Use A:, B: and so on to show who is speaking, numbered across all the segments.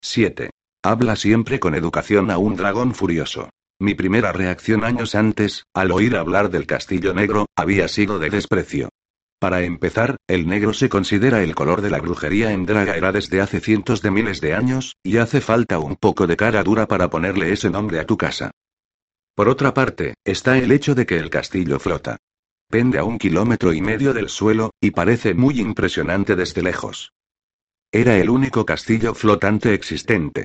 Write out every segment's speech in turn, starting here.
A: 7. Habla siempre con educación a un dragón furioso. Mi primera reacción años antes, al oír hablar del castillo negro, había sido de desprecio. Para empezar, el negro se considera el color de la brujería en Dragaera desde hace cientos de miles de años, y hace falta un poco de cara dura para ponerle ese nombre a tu casa. Por otra parte, está el hecho de que el castillo flota. Pende a un kilómetro y medio del suelo, y parece muy impresionante desde lejos. Era el único castillo flotante existente.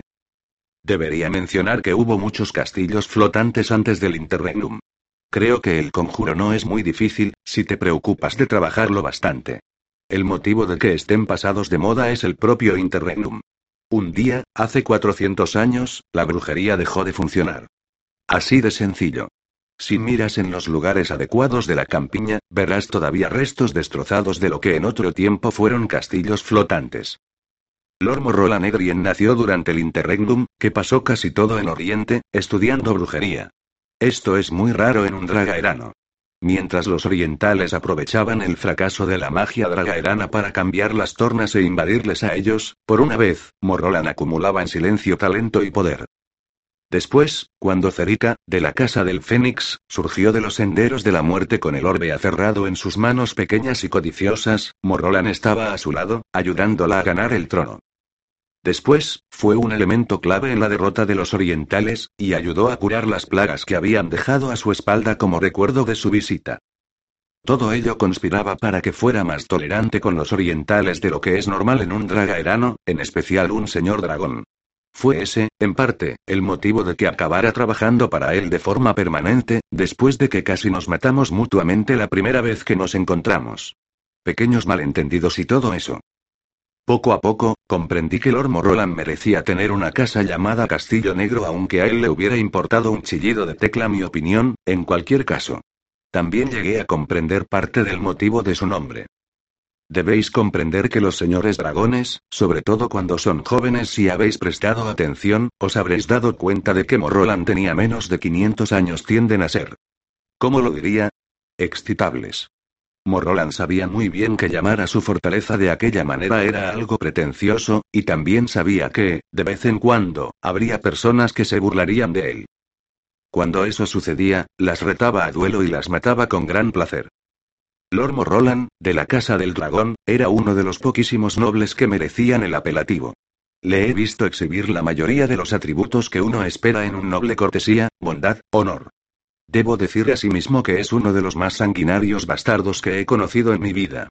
A: Debería mencionar que hubo muchos castillos flotantes antes del Interregnum. Creo que el conjuro no es muy difícil, si te preocupas de trabajarlo bastante. El motivo de que estén pasados de moda es el propio Interregnum. Un día, hace 400 años, la brujería dejó de funcionar. Así de sencillo. Si miras en los lugares adecuados de la campiña, verás todavía restos destrozados de lo que en otro tiempo fueron castillos flotantes. Lord Morrola Negrien nació durante el Interregnum, que pasó casi todo en Oriente, estudiando brujería. Esto es muy raro en un dragaerano. Mientras los orientales aprovechaban el fracaso de la magia dragaerana para cambiar las tornas e invadirles a ellos, por una vez, Morrolan acumulaba en silencio talento y poder. Después, cuando Cerica, de la casa del Fénix, surgió de los senderos de la muerte con el orbe aferrado en sus manos pequeñas y codiciosas, Morrolan estaba a su lado, ayudándola a ganar el trono. Después, fue un elemento clave en la derrota de los orientales, y ayudó a curar las plagas que habían dejado a su espalda como recuerdo de su visita. Todo ello conspiraba para que fuera más tolerante con los orientales de lo que es normal en un dragaerano, en especial un señor dragón. Fue ese, en parte, el motivo de que acabara trabajando para él de forma permanente, después de que casi nos matamos mutuamente la primera vez que nos encontramos. Pequeños malentendidos y todo eso. Poco a poco, comprendí que Lord Morroland merecía tener una casa llamada Castillo Negro aunque a él le hubiera importado un chillido de tecla mi opinión, en cualquier caso. También llegué a comprender parte del motivo de su nombre. Debéis comprender que los señores dragones, sobre todo cuando son jóvenes si habéis prestado atención, os habréis dado cuenta de que Morroland tenía menos de 500 años tienden a ser. ¿Cómo lo diría? Excitables. Morroland sabía muy bien que llamar a su fortaleza de aquella manera era algo pretencioso, y también sabía que, de vez en cuando, habría personas que se burlarían de él. Cuando eso sucedía, las retaba a duelo y las mataba con gran placer. Lord Morroland, de la Casa del Dragón, era uno de los poquísimos nobles que merecían el apelativo. Le he visto exhibir la mayoría de los atributos que uno espera en un noble cortesía, bondad, honor. Debo decir asimismo que es uno de los más sanguinarios bastardos que he conocido en mi vida.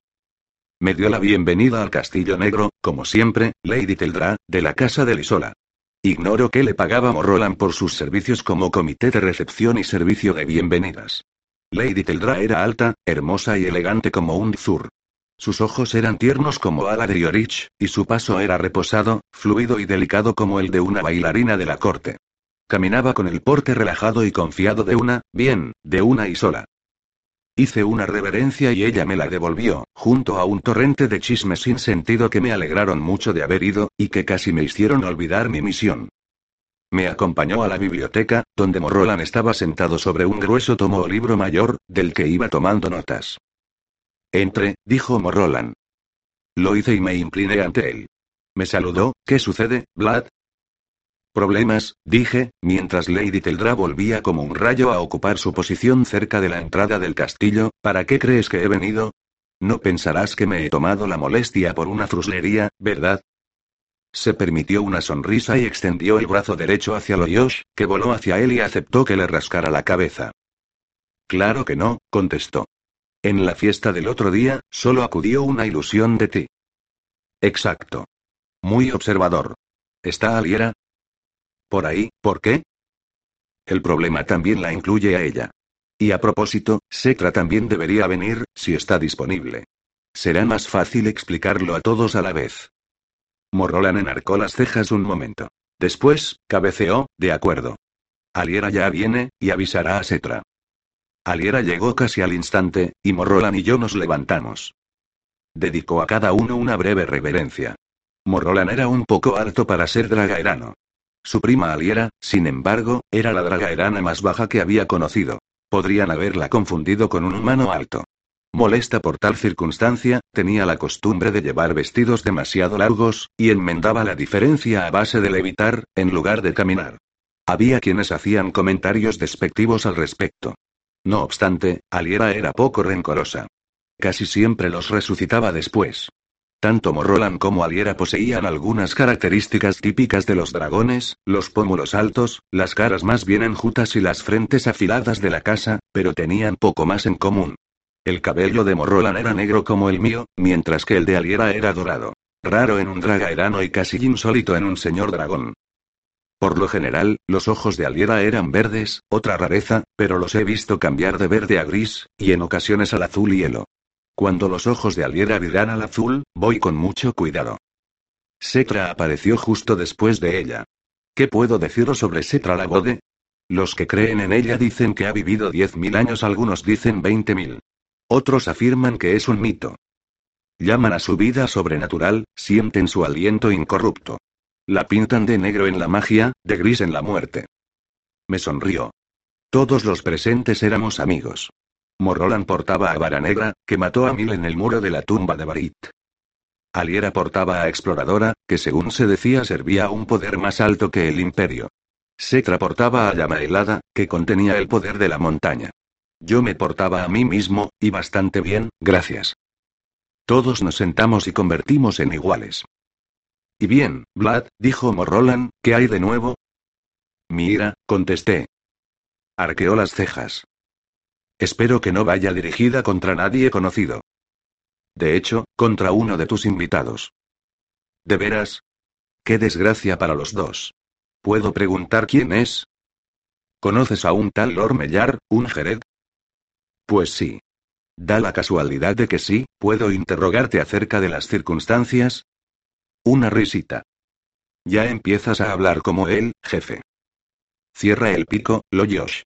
A: Me dio la bienvenida al Castillo Negro, como siempre, Lady Teldra, de la casa de Lisola. Ignoro qué le pagaba Morroland por sus servicios como comité de recepción y servicio de bienvenidas. Lady Teldra era alta, hermosa y elegante como un zur. Sus ojos eran tiernos como ala de Yorich, y su paso era reposado, fluido y delicado como el de una bailarina de la corte. Caminaba con el porte relajado y confiado de una, bien, de una y sola. Hice una reverencia y ella me la devolvió, junto a un torrente de chismes sin sentido que me alegraron mucho de haber ido, y que casi me hicieron olvidar mi misión. Me acompañó a la biblioteca, donde Morrolan estaba sentado sobre un grueso tomo o libro mayor, del que iba tomando notas. Entre, dijo Morrolan. Lo hice y me incliné ante él. Me saludó, ¿qué sucede, Vlad? Problemas, dije, mientras Lady Teldra volvía como un rayo a ocupar su posición cerca de la entrada del castillo, ¿para qué crees que he venido? No pensarás que me he tomado la molestia por una fruslería, ¿verdad? Se permitió una sonrisa y extendió el brazo derecho hacia Loyosh, que voló hacia él y aceptó que le rascara la cabeza. Claro que no, contestó. En la fiesta del otro día, solo acudió una ilusión de ti. Exacto. Muy observador. ¿Está Aliera? Por ahí, ¿por qué? El problema también la incluye a ella. Y a propósito, Setra también debería venir, si está disponible. Será más fácil explicarlo a todos a la vez. Morrolan enarcó las cejas un momento. Después, cabeceó, de acuerdo. Aliera ya viene, y avisará a Setra. Aliera llegó casi al instante, y Morrolan y yo nos levantamos. Dedicó a cada uno una breve reverencia. Morrolan era un poco alto para ser dragaerano. Su prima Aliera, sin embargo, era la dragaerana más baja que había conocido. Podrían haberla confundido con un humano alto. Molesta por tal circunstancia, tenía la costumbre de llevar vestidos demasiado largos, y enmendaba la diferencia a base de levitar, en lugar de caminar. Había quienes hacían comentarios despectivos al respecto. No obstante, Aliera era poco rencorosa. Casi siempre los resucitaba después. Tanto Morrolan como Aliera poseían algunas características típicas de los dragones, los pómulos altos, las caras más bien enjutas y las frentes afiladas de la casa, pero tenían poco más en común. El cabello de Morrolan era negro como el mío, mientras que el de Aliera era dorado. Raro en un dragaerano y casi insólito en un señor dragón. Por lo general, los ojos de Aliera eran verdes, otra rareza, pero los he visto cambiar de verde a gris, y en ocasiones al azul hielo. Cuando los ojos de Aliera viran al azul, voy con mucho cuidado. Setra apareció justo después de ella. ¿Qué puedo deciros sobre Setra la Bode? Los que creen en ella dicen que ha vivido 10.000 años, algunos dicen 20.000. Otros afirman que es un mito. Llaman a su vida sobrenatural, sienten su aliento incorrupto. La pintan de negro en la magia, de gris en la muerte. Me sonrió. Todos los presentes éramos amigos. Morrolan portaba a Vara Negra, que mató a Mil en el muro de la tumba de Barit. Aliera portaba a Exploradora, que según se decía servía a un poder más alto que el Imperio. Setra portaba a Llama Helada, que contenía el poder de la montaña. Yo me portaba a mí mismo, y bastante bien, gracias. Todos nos sentamos y convertimos en iguales. Y bien, Vlad, dijo Morrolan, ¿qué hay de nuevo? Mira, contesté. Arqueó las cejas. Espero que no vaya dirigida contra nadie conocido. De hecho, contra uno de tus invitados. ¿De veras? Qué desgracia para los dos. ¿Puedo preguntar quién es? ¿Conoces a un tal Lord Mellar, un Jered? Pues sí. Da la casualidad de que sí, ¿puedo interrogarte acerca de las circunstancias? Una risita. Ya empiezas a hablar como él, jefe. Cierra el pico, lo Josh.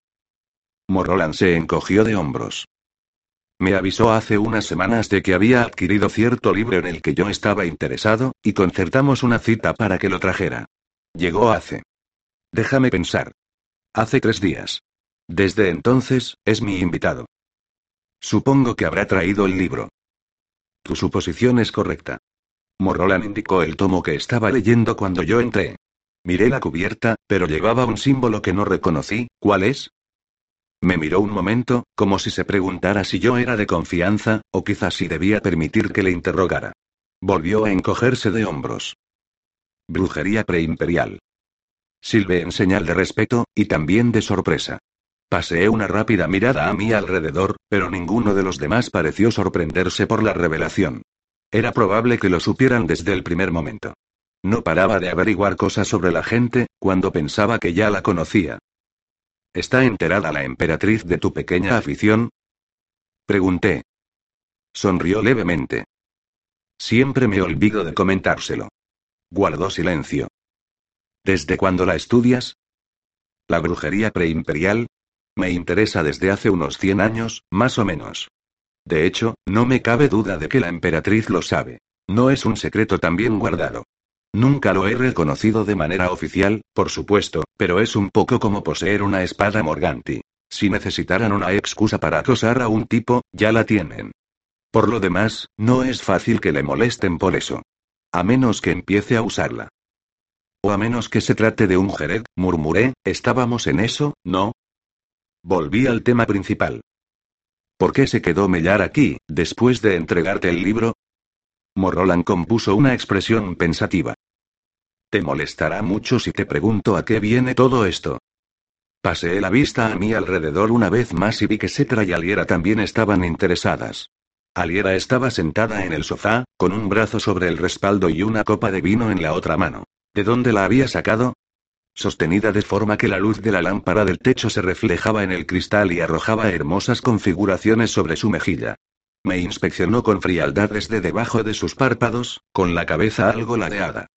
A: Morrolan se encogió de hombros. Me avisó hace unas semanas de que había adquirido cierto libro en el que yo estaba interesado, y concertamos una cita para que lo trajera. Llegó hace. Déjame pensar. Hace tres días. Desde entonces, es mi invitado. Supongo que habrá traído el libro. Tu suposición es correcta. Morrolan indicó el tomo que estaba leyendo cuando yo entré. Miré la cubierta, pero llevaba un símbolo que no reconocí, ¿cuál es? Me miró un momento, como si se preguntara si yo era de confianza, o quizás si debía permitir que le interrogara. Volvió a encogerse de hombros. Brujería preimperial. Silbe en señal de respeto, y también de sorpresa. Paseé una rápida mirada a mi alrededor, pero ninguno de los demás pareció sorprenderse por la revelación. Era probable que lo supieran desde el primer momento. No paraba de averiguar cosas sobre la gente, cuando pensaba que ya la conocía. ¿Está enterada la emperatriz de tu pequeña afición? Pregunté. Sonrió levemente. Siempre me olvido de comentárselo. Guardó silencio. ¿Desde cuándo la estudias? La brujería preimperial. Me interesa desde hace unos 100 años, más o menos. De hecho, no me cabe duda de que la emperatriz lo sabe. No es un secreto tan bien guardado. Nunca lo he reconocido de manera oficial, por supuesto, pero es un poco como poseer una espada Morganti. Si necesitaran una excusa para acosar a un tipo, ya la tienen. Por lo demás, no es fácil que le molesten por eso. A menos que empiece a usarla. O a menos que se trate de un Jered, murmuré, estábamos en eso, ¿no? Volví al tema principal. ¿Por qué se quedó Mellar aquí, después de entregarte el libro? Morrolan compuso una expresión pensativa. Te molestará mucho si te pregunto a qué viene todo esto. Paseé la vista a mi alrededor una vez más y vi que Setra y Aliera también estaban interesadas. Aliera estaba sentada en el sofá, con un brazo sobre el respaldo y una copa de vino en la otra mano. ¿De dónde la había sacado? Sostenida de forma que la luz de la lámpara del techo se reflejaba en el cristal y arrojaba hermosas configuraciones sobre su mejilla. Me inspeccionó con frialdad desde debajo de sus párpados, con la cabeza algo ladeada.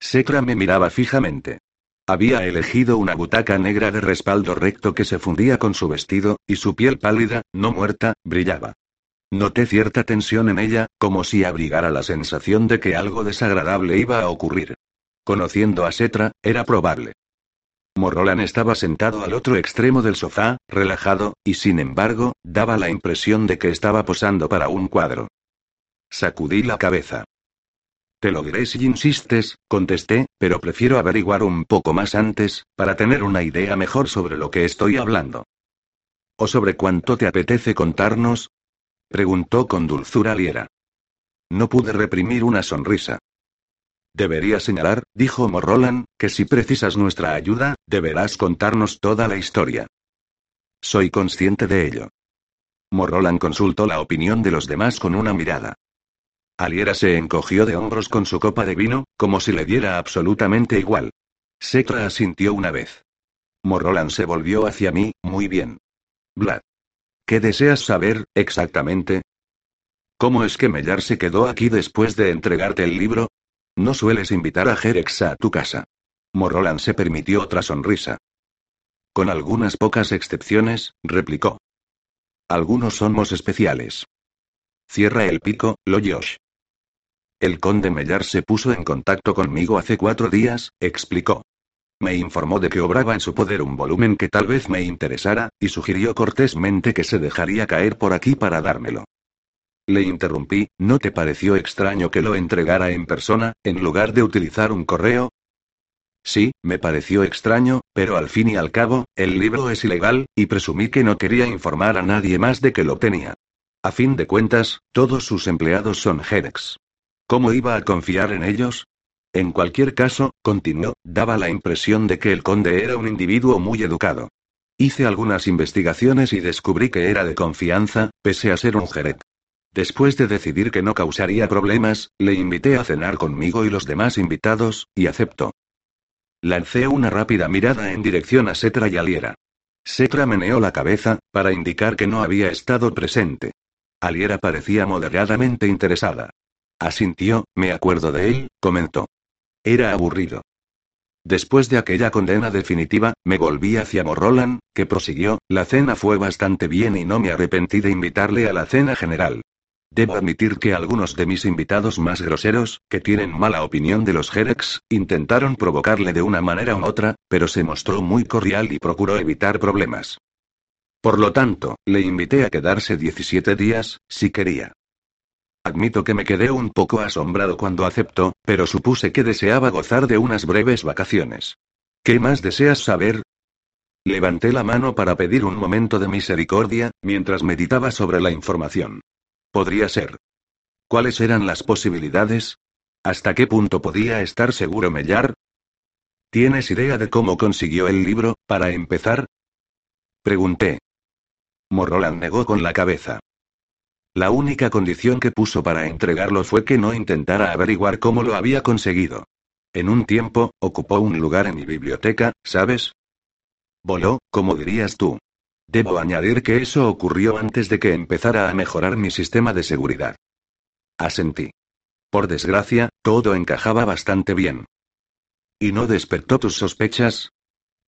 A: Setra me miraba fijamente. Había elegido una butaca negra de respaldo recto que se fundía con su vestido, y su piel pálida, no muerta, brillaba. Noté cierta tensión en ella, como si abrigara la sensación de que algo desagradable iba a ocurrir. Conociendo a Setra, era probable. Morrolan estaba sentado al otro extremo del sofá, relajado, y sin embargo, daba la impresión de que estaba posando para un cuadro. Sacudí la cabeza. Te lo diré si insistes, contesté, pero prefiero averiguar un poco más antes, para tener una idea mejor sobre lo que estoy hablando. ¿O sobre cuánto te apetece contarnos? preguntó con dulzura Liera. No pude reprimir una sonrisa. Debería señalar, dijo Morrolan, que si precisas nuestra ayuda, deberás contarnos toda la historia. Soy consciente de ello. Morrolan consultó la opinión de los demás con una mirada. Aliera se encogió de hombros con su copa de vino, como si le diera absolutamente igual. Setra asintió una vez. Morrolan se volvió hacia mí, muy bien. Vlad. ¿Qué deseas saber, exactamente? ¿Cómo es que Mellar se quedó aquí después de entregarte el libro? No sueles invitar a Jerex a tu casa. Morrolan se permitió otra sonrisa. Con algunas pocas excepciones, replicó. Algunos somos especiales. Cierra el pico, lo Josh. El conde Mellar se puso en contacto conmigo hace cuatro días, explicó. Me informó de que obraba en su poder un volumen que tal vez me interesara, y sugirió cortésmente que se dejaría caer por aquí para dármelo. Le interrumpí, ¿no te pareció extraño que lo entregara en persona, en lugar de utilizar un correo? Sí, me pareció extraño, pero al fin y al cabo, el libro es ilegal, y presumí que no quería informar a nadie más de que lo tenía. A fin de cuentas, todos sus empleados son Jerex. ¿Cómo iba a confiar en ellos? En cualquier caso, continuó, daba la impresión de que el conde era un individuo muy educado. Hice algunas investigaciones y descubrí que era de confianza, pese a ser un Jeret. Después de decidir que no causaría problemas, le invité a cenar conmigo y los demás invitados, y aceptó. Lancé una rápida mirada en dirección a Setra y Aliera. Setra meneó la cabeza, para indicar que no había estado presente. Aliera parecía moderadamente interesada. Asintió, me acuerdo de él, comentó. Era aburrido. Después de aquella condena definitiva, me volví hacia Morrolan, que prosiguió, la cena fue bastante bien y no me arrepentí de invitarle a la cena general. Debo admitir que algunos de mis invitados más groseros, que tienen mala opinión de los Jerex, intentaron provocarle de una manera u otra, pero se mostró muy cordial y procuró evitar problemas. Por lo tanto, le invité a quedarse 17 días, si quería. Admito que me quedé un poco asombrado cuando aceptó, pero supuse que deseaba gozar de unas breves vacaciones. ¿Qué más deseas saber? Levanté la mano para pedir un momento de misericordia, mientras meditaba sobre la información. Podría ser. ¿Cuáles eran las posibilidades? ¿Hasta qué punto podía estar seguro Mellar? ¿Tienes idea de cómo consiguió el libro, para empezar? Pregunté. Morroland negó con la cabeza. La única condición que puso para entregarlo fue que no intentara averiguar cómo lo había conseguido. En un tiempo, ocupó un lugar en mi biblioteca, ¿sabes? Voló, como dirías tú. Debo añadir que eso ocurrió antes de que empezara a mejorar mi sistema de seguridad. Asentí. Por desgracia, todo encajaba bastante bien. ¿Y no despertó tus sospechas?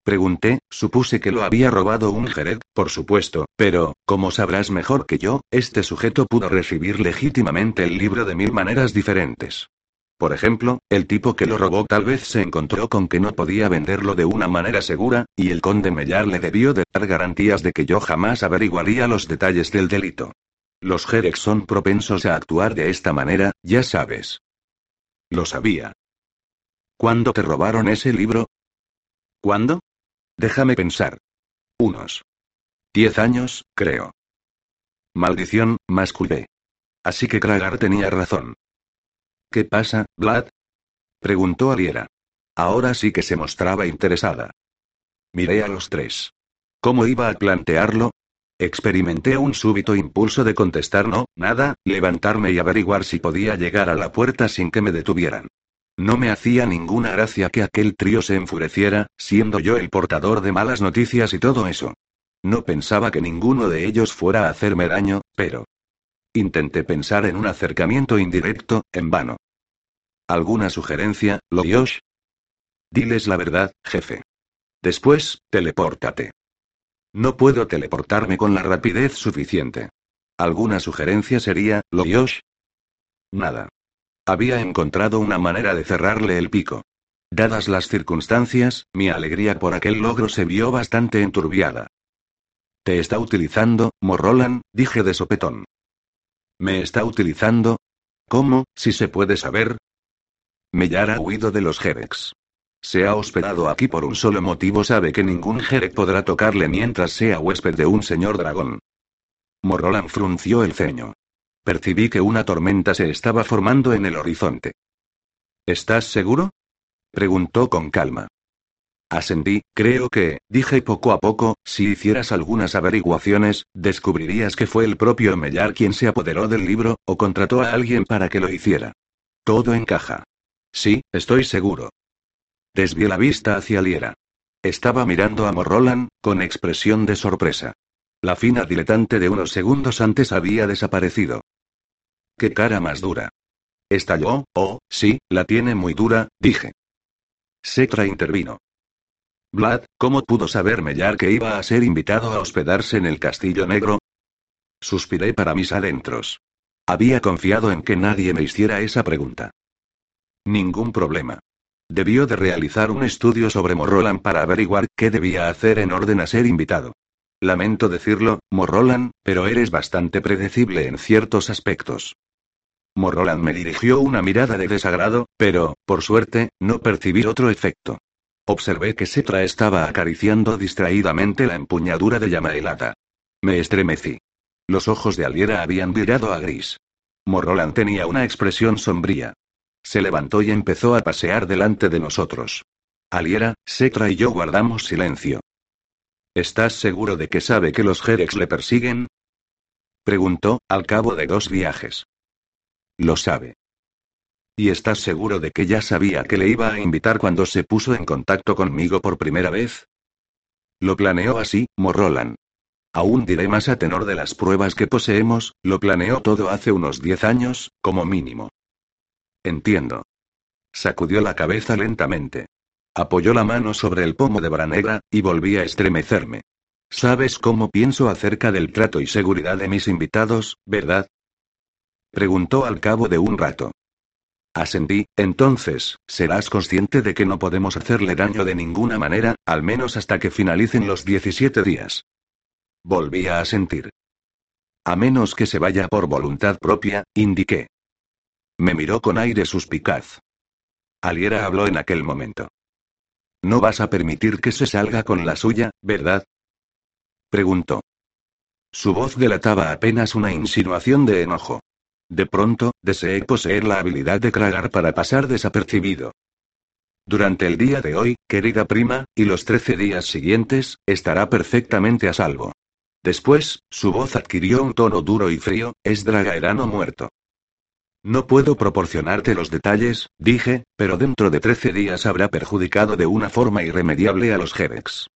A: Pregunté, supuse que lo había robado un Jerez, por supuesto, pero, como sabrás mejor que yo, este sujeto pudo recibir legítimamente el libro de mil maneras diferentes. Por ejemplo, el tipo que lo robó tal vez se encontró con que no podía venderlo de una manera segura, y el conde Mellar le debió de dar garantías de que yo jamás averiguaría los detalles del delito. Los Jerex son propensos a actuar de esta manera, ya sabes. Lo sabía. ¿Cuándo te robaron ese libro? ¿Cuándo? Déjame pensar. Unos. Diez años, creo. Maldición, masculé. Así que Kragar tenía razón. ¿Qué pasa, Vlad? Preguntó Aliera. Ahora sí que se mostraba interesada. Miré a los tres. ¿Cómo iba a plantearlo? Experimenté un súbito impulso de contestar no, nada, levantarme y averiguar si podía llegar a la puerta sin que me detuvieran. No me hacía ninguna gracia que aquel trío se enfureciera, siendo yo el portador de malas noticias y todo eso. No pensaba que ninguno de ellos fuera a hacerme daño, pero... Intenté pensar en un acercamiento indirecto, en vano. ¿Alguna sugerencia, Loyosh? Diles la verdad, jefe. Después, telepórtate. No puedo teleportarme con la rapidez suficiente. ¿Alguna sugerencia sería, Loyosh? Nada. Había encontrado una manera de cerrarle el pico. Dadas las circunstancias, mi alegría por aquel logro se vio bastante enturbiada. Te está utilizando, Morrolan, dije de sopetón. ¿Me está utilizando? ¿Cómo, si se puede saber? Mellar ha huido de los Jerex. Se ha hospedado aquí por un solo motivo, sabe que ningún Jerek podrá tocarle mientras sea huésped de un señor dragón. Morrolan frunció el ceño. Percibí que una tormenta se estaba formando en el horizonte. ¿Estás seguro? preguntó con calma. Ascendí, creo que, dije poco a poco, si hicieras algunas averiguaciones, descubrirías que fue el propio Mellar quien se apoderó del libro, o contrató a alguien para que lo hiciera. Todo encaja. Sí, estoy seguro. Desvié la vista hacia Liera. Estaba mirando a Morrolan, con expresión de sorpresa. La fina diletante de unos segundos antes había desaparecido. ¡Qué cara más dura! Estalló, oh, sí, la tiene muy dura, dije. Setra intervino. Vlad, ¿cómo pudo saber Mellar que iba a ser invitado a hospedarse en el Castillo Negro? Suspiré para mis adentros. Había confiado en que nadie me hiciera esa pregunta. Ningún problema. Debió de realizar un estudio sobre Morrolan para averiguar qué debía hacer en orden a ser invitado. Lamento decirlo, Morrolan, pero eres bastante predecible en ciertos aspectos. Morrolan me dirigió una mirada de desagrado, pero, por suerte, no percibí otro efecto. Observé que Setra estaba acariciando distraídamente la empuñadura de llama helada. Me estremecí. Los ojos de Aliera habían virado a gris. Morroland tenía una expresión sombría. Se levantó y empezó a pasear delante de nosotros. Aliera, Setra y yo guardamos silencio. ¿Estás seguro de que sabe que los Jerex le persiguen? Preguntó, al cabo de dos viajes. Lo sabe. ¿Y estás seguro de que ya sabía que le iba a invitar cuando se puso en contacto conmigo por primera vez? Lo planeó así, Morrolan. Aún diré más a tenor de las pruebas que poseemos, lo planeó todo hace unos diez años, como mínimo. Entiendo. Sacudió la cabeza lentamente. Apoyó la mano sobre el pomo de Branegra, y volví a estremecerme. ¿Sabes cómo pienso acerca del trato y seguridad de mis invitados, verdad? Preguntó al cabo de un rato. Asentí, entonces, serás consciente de que no podemos hacerle daño de ninguna manera, al menos hasta que finalicen los 17 días. Volví a asentir. A menos que se vaya por voluntad propia, indiqué. Me miró con aire suspicaz. Aliera habló en aquel momento. No vas a permitir que se salga con la suya, ¿verdad? Preguntó. Su voz delataba apenas una insinuación de enojo. De pronto, deseé poseer la habilidad de cragar para pasar desapercibido. Durante el día de hoy, querida prima, y los trece días siguientes, estará perfectamente a salvo. Después, su voz adquirió un tono duro y frío, es Dragaerano muerto. No puedo proporcionarte los detalles, dije, pero dentro de trece días habrá perjudicado de una forma irremediable a los Jerex.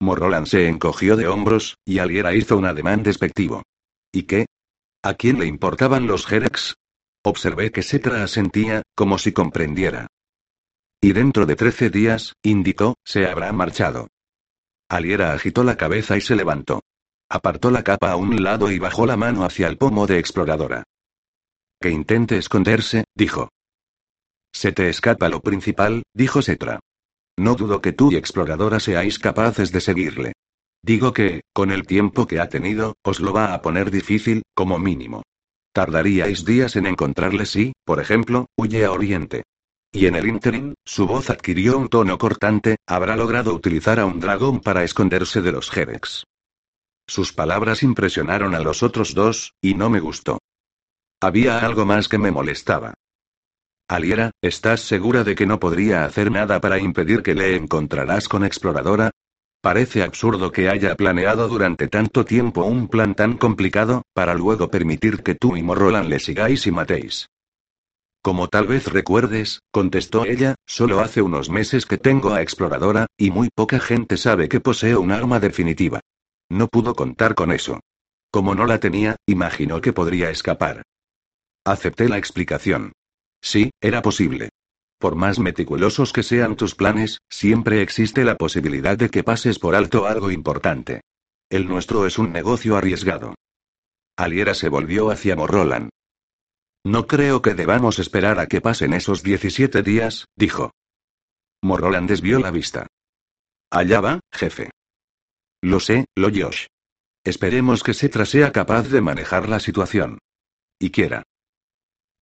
A: Morrolan se encogió de hombros, y Aliera hizo un ademán despectivo. ¿Y qué? ¿A quién le importaban los Jerex? Observé que Setra asentía, como si comprendiera. Y dentro de trece días, indicó, se habrá marchado. Aliera agitó la cabeza y se levantó. Apartó la capa a un lado y bajó la mano hacia el pomo de exploradora. Que intente esconderse, dijo. Se te escapa lo principal, dijo Setra. No dudo que tú y exploradora seáis capaces de seguirle. Digo que, con el tiempo que ha tenido, os lo va a poner difícil, como mínimo. Tardaríais días en encontrarle si, por ejemplo, huye a Oriente. Y en el ínterin, su voz adquirió un tono cortante, habrá logrado utilizar a un dragón para esconderse de los Jerex. Sus palabras impresionaron a los otros dos, y no me gustó. Había algo más que me molestaba. Aliera, ¿estás segura de que no podría hacer nada para impedir que le encontrarás con exploradora? Parece absurdo que haya planeado durante tanto tiempo un plan tan complicado, para luego permitir que tú y Morrolan le sigáis y matéis. Como tal vez recuerdes, contestó ella, solo hace unos meses que tengo a Exploradora, y muy poca gente sabe que poseo un arma definitiva. No pudo contar con eso. Como no la tenía, imaginó que podría escapar. Acepté la explicación. Sí, era posible. Por más meticulosos que sean tus planes, siempre existe la posibilidad de que pases por alto algo importante. El nuestro es un negocio arriesgado. Aliera se volvió hacia Morrolan. No creo que debamos esperar a que pasen esos 17 días, dijo. Morrolan desvió la vista. Allá va, jefe. Lo sé, lo Josh. Esperemos que Setra sea capaz de manejar la situación. Y quiera.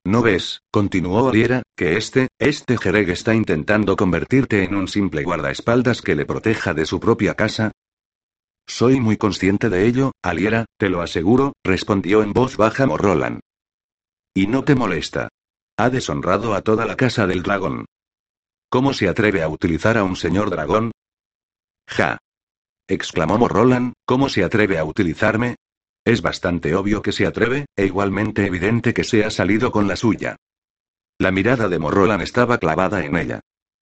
A: ¿No ves, continuó Aliera, que este, este Jereg está intentando convertirte en un simple guardaespaldas que le proteja de su propia casa? Soy muy consciente de ello, Aliera, te lo aseguro, respondió en voz baja Morrolan. ¿Y no te molesta? Ha deshonrado a toda la casa del dragón. ¿Cómo se atreve a utilizar a un señor dragón? Ja exclamó Morrolan, ¿cómo se atreve a utilizarme? Es bastante obvio que se atreve, e igualmente evidente que se ha salido con la suya. La mirada de Morrolan estaba clavada en ella.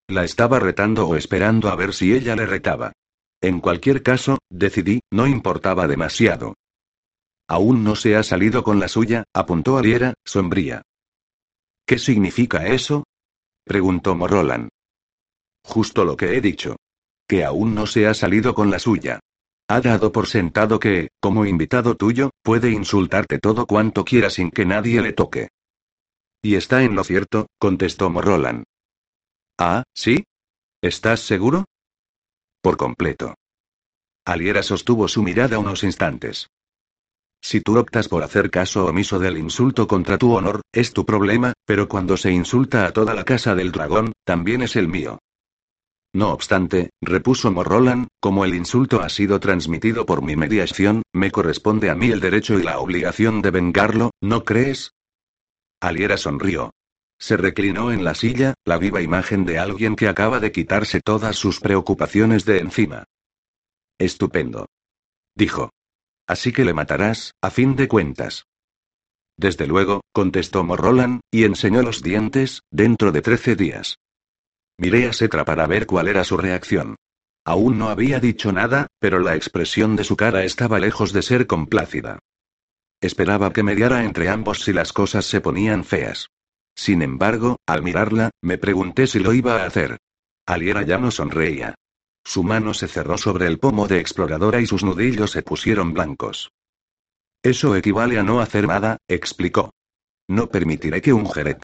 A: La estaba retando o esperando a ver si ella le retaba. En cualquier caso, decidí, no importaba demasiado. Aún no se ha salido con la suya, apuntó Aliera, sombría. ¿Qué significa eso? preguntó Morrolan. Justo lo que he dicho que aún no se ha salido con la suya. Ha dado por sentado que, como invitado tuyo, puede insultarte todo cuanto quiera sin que nadie le toque. Y está en lo cierto, contestó Morrolan. Ah, ¿sí? ¿Estás seguro? Por completo. Aliera sostuvo su mirada unos instantes. Si tú optas por hacer caso omiso del insulto contra tu honor, es tu problema, pero cuando se insulta a toda la casa del dragón, también es el mío. No obstante, repuso Morrolan, como el insulto ha sido transmitido por mi mediación, me corresponde a mí el derecho y la obligación de vengarlo, ¿no crees? Aliera sonrió. Se reclinó en la silla, la viva imagen de alguien que acaba de quitarse todas sus preocupaciones de encima. Estupendo. Dijo. Así que le matarás, a fin de cuentas. Desde luego, contestó Morrolan, y enseñó los dientes, dentro de trece días. Miré a Setra para ver cuál era su reacción. Aún no había dicho nada, pero la expresión de su cara estaba lejos de ser complácida. Esperaba que mediara entre ambos si las cosas se ponían feas. Sin embargo, al mirarla, me pregunté si lo iba a hacer. Aliera ya no sonreía. Su mano se cerró sobre el pomo de exploradora y sus nudillos se pusieron blancos. Eso equivale a no hacer nada, explicó. No permitiré que un Jeret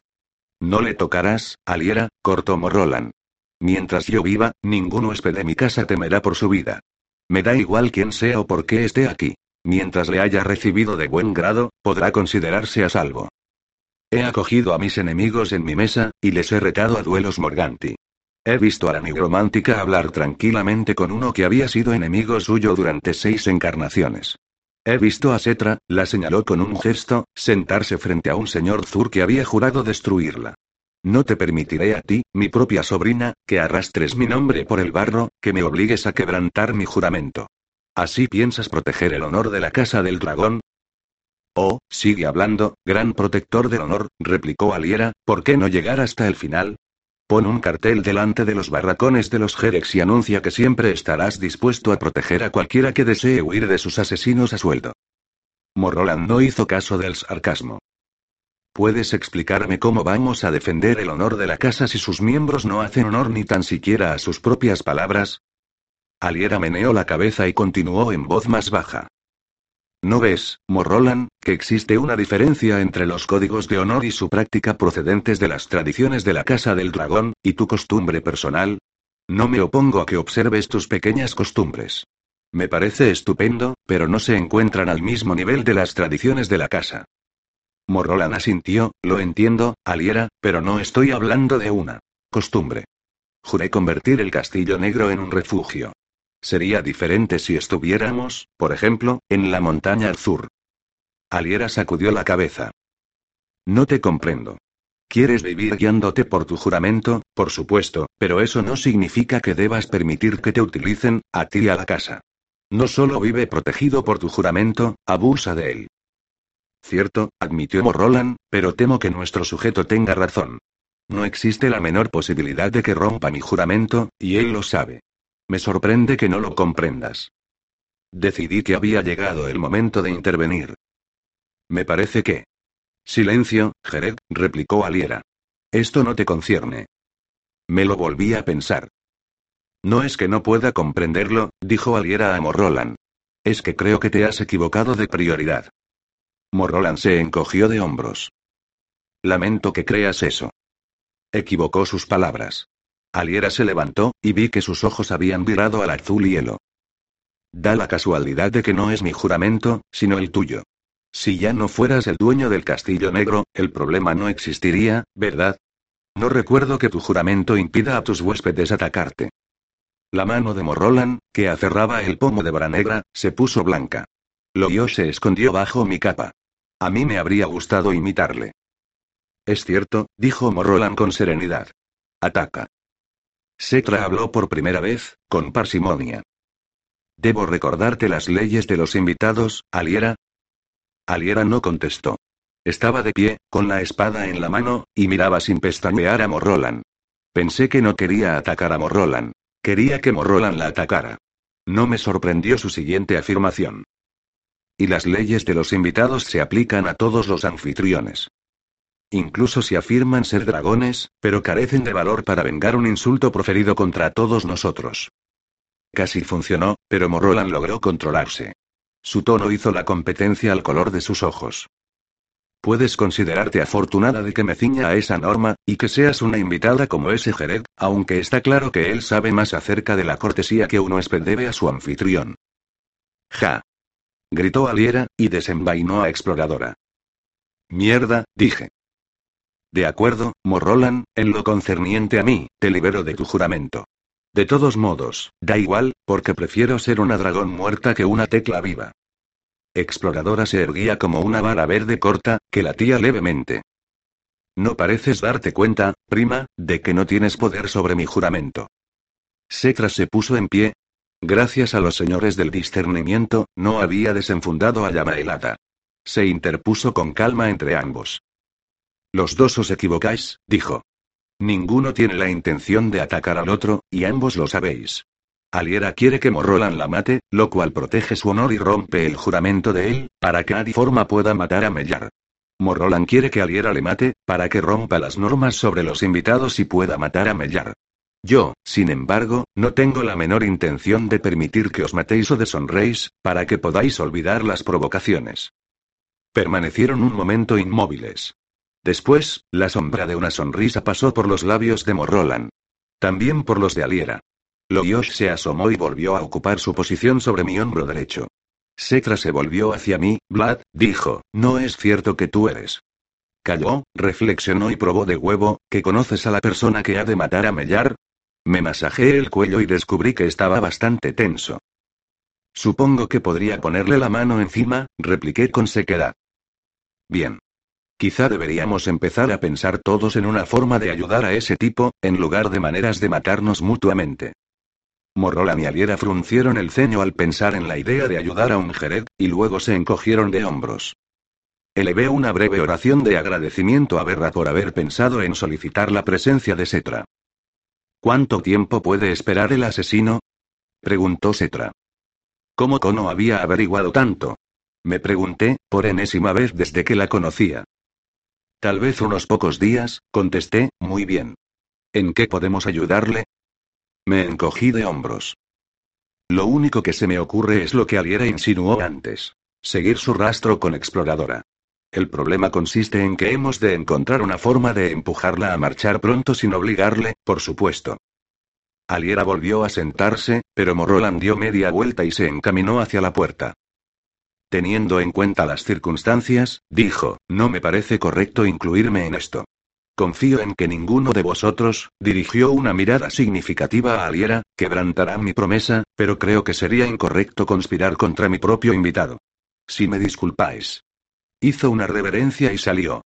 A: no le tocarás, Aliera, cortó Morrolan. Mientras yo viva, ningún huésped de mi casa temerá por su vida. Me da igual quién sea o por qué esté aquí. Mientras le haya recibido de buen grado, podrá considerarse a salvo. He acogido a mis enemigos en mi mesa, y les he retado a duelos Morganti. He visto a la nigromántica hablar tranquilamente con uno que había sido enemigo suyo durante seis encarnaciones. He visto a Setra, la señaló con un gesto, sentarse frente a un señor Zur que había jurado destruirla. No te permitiré a ti, mi propia sobrina, que arrastres mi nombre por el barro, que me obligues a quebrantar mi juramento. ¿Así piensas proteger el honor de la casa del dragón? Oh, sigue hablando, gran protector del honor, replicó Aliera, ¿por qué no llegar hasta el final? Pon un cartel delante de los barracones de los Jerex y anuncia que siempre estarás dispuesto a proteger a cualquiera que desee huir de sus asesinos a sueldo. Morroland no hizo caso del sarcasmo. ¿Puedes explicarme cómo vamos a defender el honor de la casa si sus miembros no hacen honor ni tan siquiera a sus propias palabras? Aliera meneó la cabeza y continuó en voz más baja. ¿No ves, Morrolan, que existe una diferencia entre los códigos de honor y su práctica procedentes de las tradiciones de la Casa del Dragón, y tu costumbre personal? No me opongo a que observes tus pequeñas costumbres. Me parece estupendo, pero no se encuentran al mismo nivel de las tradiciones de la casa. Morrolan asintió, lo entiendo, Aliera, pero no estoy hablando de una costumbre. Juré convertir el castillo negro en un refugio. Sería diferente si estuviéramos, por ejemplo, en la montaña azul. Aliera sacudió la cabeza. No te comprendo. Quieres vivir guiándote por tu juramento, por supuesto, pero eso no significa que debas permitir que te utilicen, a ti y a la casa. No solo vive protegido por tu juramento, abusa de él. Cierto, admitió Morrolan, pero temo que nuestro sujeto tenga razón. No existe la menor posibilidad de que rompa mi juramento, y él lo sabe. Me sorprende que no lo comprendas. Decidí que había llegado el momento de intervenir. Me parece que. Silencio, Jared, replicó Aliera. Esto no te concierne. Me lo volví a pensar. No es que no pueda comprenderlo, dijo Aliera a Morrolan. Es que creo que te has equivocado de prioridad. Morrolan se encogió de hombros. Lamento que creas eso. Equivocó sus palabras. Aliera se levantó, y vi que sus ojos habían virado al azul hielo. Da la casualidad de que no es mi juramento, sino el tuyo. Si ya no fueras el dueño del castillo negro, el problema no existiría, ¿verdad? No recuerdo que tu juramento impida a tus huéspedes atacarte. La mano de Morrolan, que aferraba el pomo de Branegra, se puso blanca. Loyo se escondió bajo mi capa. A mí me habría gustado imitarle. Es cierto, dijo Morrolan con serenidad. Ataca. Setra habló por primera vez, con parsimonia. Debo recordarte las leyes de los invitados, Aliera. Aliera no contestó. Estaba de pie, con la espada en la mano, y miraba sin pestañear a Morrolan. Pensé que no quería atacar a Morrolan. Quería que Morrolan la atacara. No me sorprendió su siguiente afirmación. Y las leyes de los invitados se aplican a todos los anfitriones. Incluso si afirman ser dragones, pero carecen de valor para vengar un insulto proferido contra todos nosotros. Casi funcionó, pero Morrolan logró controlarse. Su tono hizo la competencia al color de sus ojos. Puedes considerarte afortunada de que me ciña a esa norma, y que seas una invitada como ese Jerez, aunque está claro que él sabe más acerca de la cortesía que un huésped debe a su anfitrión. Ja. Gritó Aliera, y desenvainó a Exploradora. Mierda, dije. De acuerdo, Morrolan, en lo concerniente a mí, te libero de tu juramento. De todos modos, da igual, porque prefiero ser una dragón muerta que una tecla viva. Exploradora se erguía como una vara verde corta, que latía levemente. No pareces darte cuenta, prima, de que no tienes poder sobre mi juramento. Setra se puso en pie. Gracias a los señores del discernimiento, no había desenfundado a Yamaelata. Se interpuso con calma entre ambos. Los dos os equivocáis, dijo. Ninguno tiene la intención de atacar al otro, y ambos lo sabéis. Aliera quiere que Morrolan la mate, lo cual protege su honor y rompe el juramento de él, para que nadie forma pueda matar a Mellar. Morrolan quiere que Aliera le mate, para que rompa las normas sobre los invitados y pueda matar a Mellar. Yo, sin embargo, no tengo la menor intención de permitir que os matéis o deshonréis, para que podáis olvidar las provocaciones. Permanecieron un momento inmóviles. Después, la sombra de una sonrisa pasó por los labios de Morrolan. También por los de Aliera. Loyosh se asomó y volvió a ocupar su posición sobre mi hombro derecho. Setra se volvió hacia mí, Vlad, dijo, no es cierto que tú eres. Calló, reflexionó y probó de huevo, ¿que conoces a la persona que ha de matar a Mellar? Me masajé el cuello y descubrí que estaba bastante tenso. Supongo que podría ponerle la mano encima, repliqué con sequedad. Bien. Quizá deberíamos empezar a pensar todos en una forma de ayudar a ese tipo, en lugar de maneras de matarnos mutuamente. Morrolan y Aliera fruncieron el ceño al pensar en la idea de ayudar a un Jerez, y luego se encogieron de hombros. Elevé una breve oración de agradecimiento a Berra por haber pensado en solicitar la presencia de Setra. ¿Cuánto tiempo puede esperar el asesino? preguntó Setra. ¿Cómo Kono había averiguado tanto? Me pregunté, por enésima vez desde que la conocía. Tal vez unos pocos días, contesté, muy bien. ¿En qué podemos ayudarle? Me encogí de hombros. Lo único que se me ocurre es lo que Aliera insinuó antes. Seguir su rastro con exploradora. El problema consiste en que hemos de encontrar una forma de empujarla a marchar pronto sin obligarle, por supuesto. Aliera volvió a sentarse, pero Morroland dio media vuelta y se encaminó hacia la puerta. Teniendo en cuenta las circunstancias, dijo, no me parece correcto incluirme en esto. Confío en que ninguno de vosotros, dirigió una mirada significativa a Aliera, quebrantará mi promesa, pero creo que sería incorrecto conspirar contra mi propio invitado. Si me disculpáis. Hizo una reverencia y salió.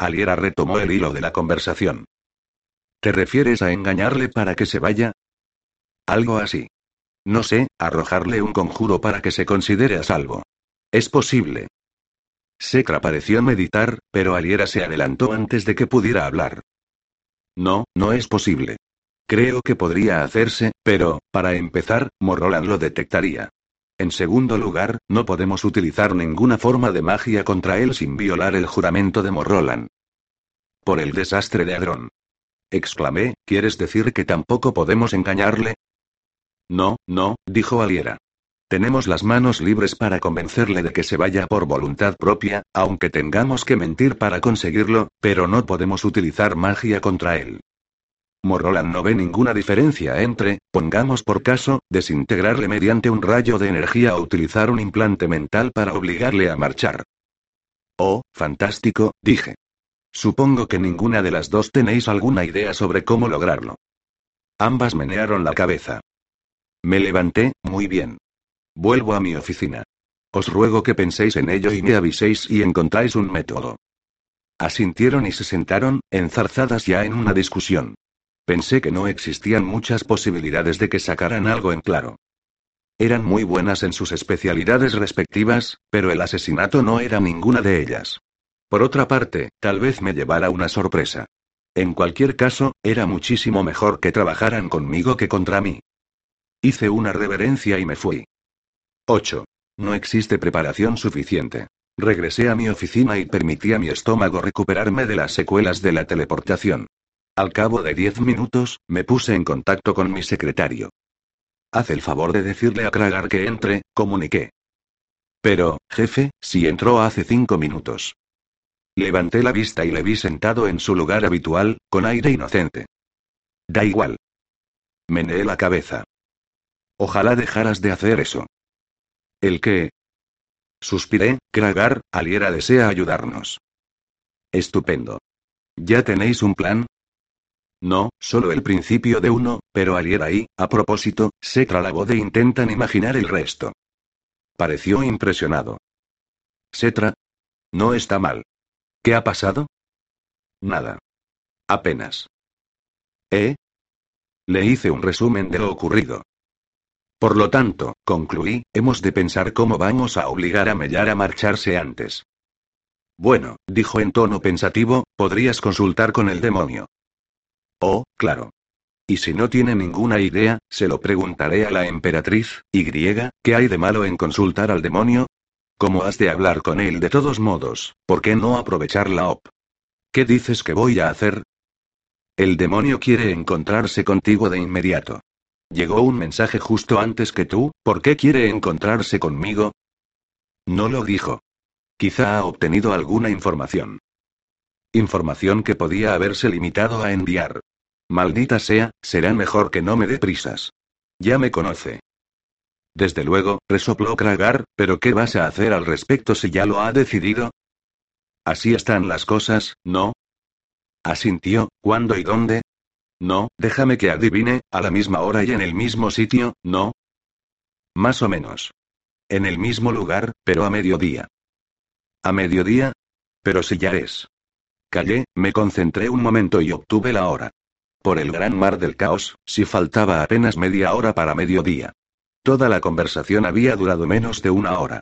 A: Aliera retomó el hilo de la conversación. ¿Te refieres a engañarle para que se vaya? Algo así. No sé, arrojarle un conjuro para que se considere a salvo. Es posible, Secra pareció meditar, pero Aliera se adelantó antes de que pudiera hablar. No, no es posible. Creo que podría hacerse, pero, para empezar, Morrolan lo detectaría. En segundo lugar, no podemos utilizar ninguna forma de magia contra él sin violar el juramento de Morrolan. por el desastre de Adrón. Exclamé, ¿quieres decir que tampoco podemos engañarle? No, no, dijo Aliera. Tenemos las manos libres para convencerle de que se vaya por voluntad propia, aunque tengamos que mentir para conseguirlo, pero no podemos utilizar magia contra él. Morroland no ve ninguna diferencia entre, pongamos por caso, desintegrarle mediante un rayo de energía o utilizar un implante mental para obligarle a marchar. Oh, fantástico, dije. Supongo que ninguna de las dos tenéis alguna idea sobre cómo lograrlo. Ambas menearon la cabeza. Me levanté, muy bien. Vuelvo a mi oficina. Os ruego que penséis en ello y me aviséis y encontráis un método. Asintieron y se sentaron, enzarzadas ya en una discusión. Pensé que no existían muchas posibilidades de que sacaran algo en claro. Eran muy buenas en sus especialidades respectivas, pero el asesinato no era ninguna de ellas. Por otra parte, tal vez me llevara una sorpresa. En cualquier caso, era muchísimo mejor que trabajaran conmigo que contra mí. Hice una reverencia y me fui. 8. No existe preparación suficiente. Regresé a mi oficina y permití a mi estómago recuperarme de las secuelas de la teleportación. Al cabo de diez minutos, me puse en contacto con mi secretario. Haz el favor de decirle a Kragar que entre, comuniqué. Pero, jefe, si entró hace cinco minutos. Levanté la vista y le vi sentado en su lugar habitual, con aire inocente. Da igual. Meneé la cabeza. Ojalá dejaras de hacer eso. ¿El qué? Suspiré, Kragar, Aliera desea ayudarnos. Estupendo. ¿Ya tenéis un plan? No, solo el principio de uno, pero Aliera y, a propósito, se voz e intentan imaginar el resto. Pareció impresionado. Setra. No está mal. ¿Qué ha pasado? Nada. Apenas. ¿Eh? Le hice un resumen de lo ocurrido. Por lo tanto, concluí, hemos de pensar cómo vamos a obligar a Mellar a marcharse antes. Bueno, dijo en tono pensativo, podrías consultar con el demonio. Oh, claro. Y si no tiene ninguna idea, se lo preguntaré a la emperatriz, y griega, ¿qué hay de malo en consultar al demonio? ¿Cómo has de hablar con él de todos modos? ¿Por qué no aprovechar la OP? ¿Qué dices que voy a hacer? El demonio quiere encontrarse contigo de inmediato. Llegó un mensaje justo antes que tú, ¿por qué quiere encontrarse conmigo? No lo dijo. Quizá ha obtenido alguna información. Información que podía haberse limitado a enviar. Maldita sea, será mejor que no me dé prisas. Ya me conoce. Desde luego, resopló Kragar, pero ¿qué vas a hacer al respecto si ya lo ha decidido? Así están las cosas, ¿no? Asintió, ¿cuándo y dónde? No, déjame que adivine, a la misma hora y en el mismo sitio, ¿no? Más o menos. En el mismo lugar, pero a mediodía. ¿A mediodía? Pero si ya es. Callé, me concentré un momento y obtuve la hora. Por el gran mar del caos, si faltaba apenas media hora para mediodía. Toda la conversación había durado menos de una hora.